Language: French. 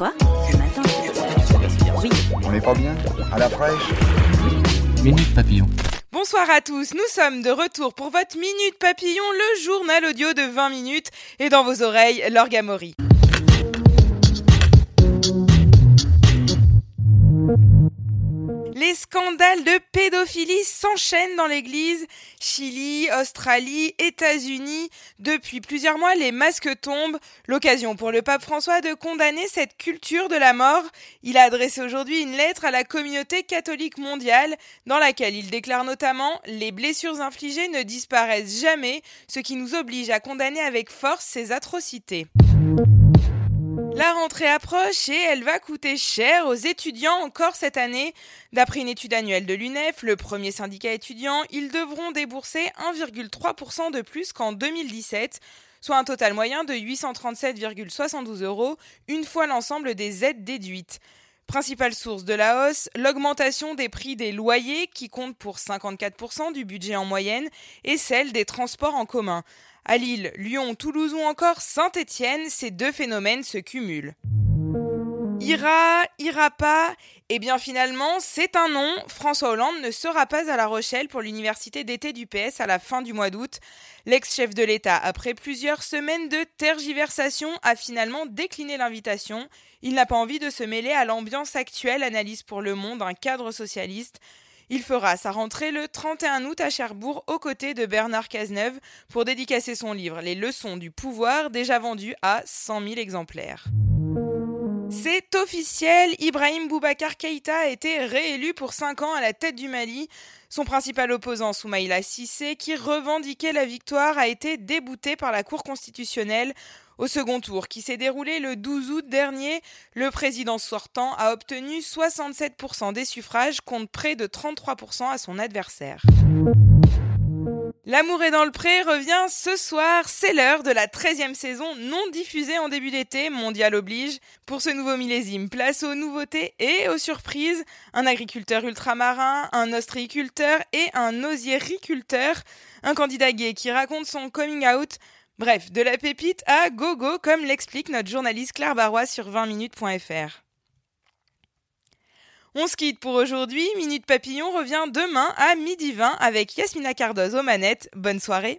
Quoi Ce matin Oui. On n'est pas bien À la fraîche Minute Papillon. Bonsoir à tous, nous sommes de retour pour votre Minute Papillon, le journal audio de 20 minutes, et dans vos oreilles, l'orgamori. Les scandales de pédophilie s'enchaînent dans l'Église. Chili, Australie, États-Unis. Depuis plusieurs mois, les masques tombent. L'occasion pour le pape François de condamner cette culture de la mort. Il a adressé aujourd'hui une lettre à la communauté catholique mondiale dans laquelle il déclare notamment Les blessures infligées ne disparaissent jamais, ce qui nous oblige à condamner avec force ces atrocités. La rentrée approche et elle va coûter cher aux étudiants encore cette année. D'après une étude annuelle de l'UNEF, le premier syndicat étudiant, ils devront débourser 1,3% de plus qu'en 2017, soit un total moyen de 837,72 euros une fois l'ensemble des aides déduites. Principale source de la hausse, l'augmentation des prix des loyers qui compte pour 54% du budget en moyenne et celle des transports en commun. À Lille, Lyon, Toulouse ou encore Saint-Étienne, ces deux phénomènes se cumulent. Ira, ira pas Eh bien finalement, c'est un non. François Hollande ne sera pas à La Rochelle pour l'université d'été du PS à la fin du mois d'août. L'ex-chef de l'État, après plusieurs semaines de tergiversation, a finalement décliné l'invitation. Il n'a pas envie de se mêler à l'ambiance actuelle, analyse pour Le Monde un cadre socialiste. Il fera sa rentrée le 31 août à Cherbourg aux côtés de Bernard Cazeneuve pour dédicacer son livre Les leçons du pouvoir, déjà vendu à 100 000 exemplaires. C'est officiel, Ibrahim Boubacar Keïta a été réélu pour 5 ans à la tête du Mali. Son principal opposant, Soumaïla Sissé, qui revendiquait la victoire, a été débouté par la Cour constitutionnelle. Au second tour, qui s'est déroulé le 12 août dernier, le président sortant a obtenu 67% des suffrages contre près de 33% à son adversaire. L'amour est dans le pré revient ce soir, c'est l'heure de la 13e saison non diffusée en début d'été, mondial oblige. Pour ce nouveau millésime, place aux nouveautés et aux surprises. Un agriculteur ultramarin, un ostréiculteur et un osiericulteur. Un candidat gay qui raconte son coming out. Bref, de la pépite à gogo comme l'explique notre journaliste Claire Barrois sur 20minutes.fr. On se quitte pour aujourd'hui. Minute Papillon revient demain à midi 20 avec Yasmina Cardoz aux manettes. Bonne soirée.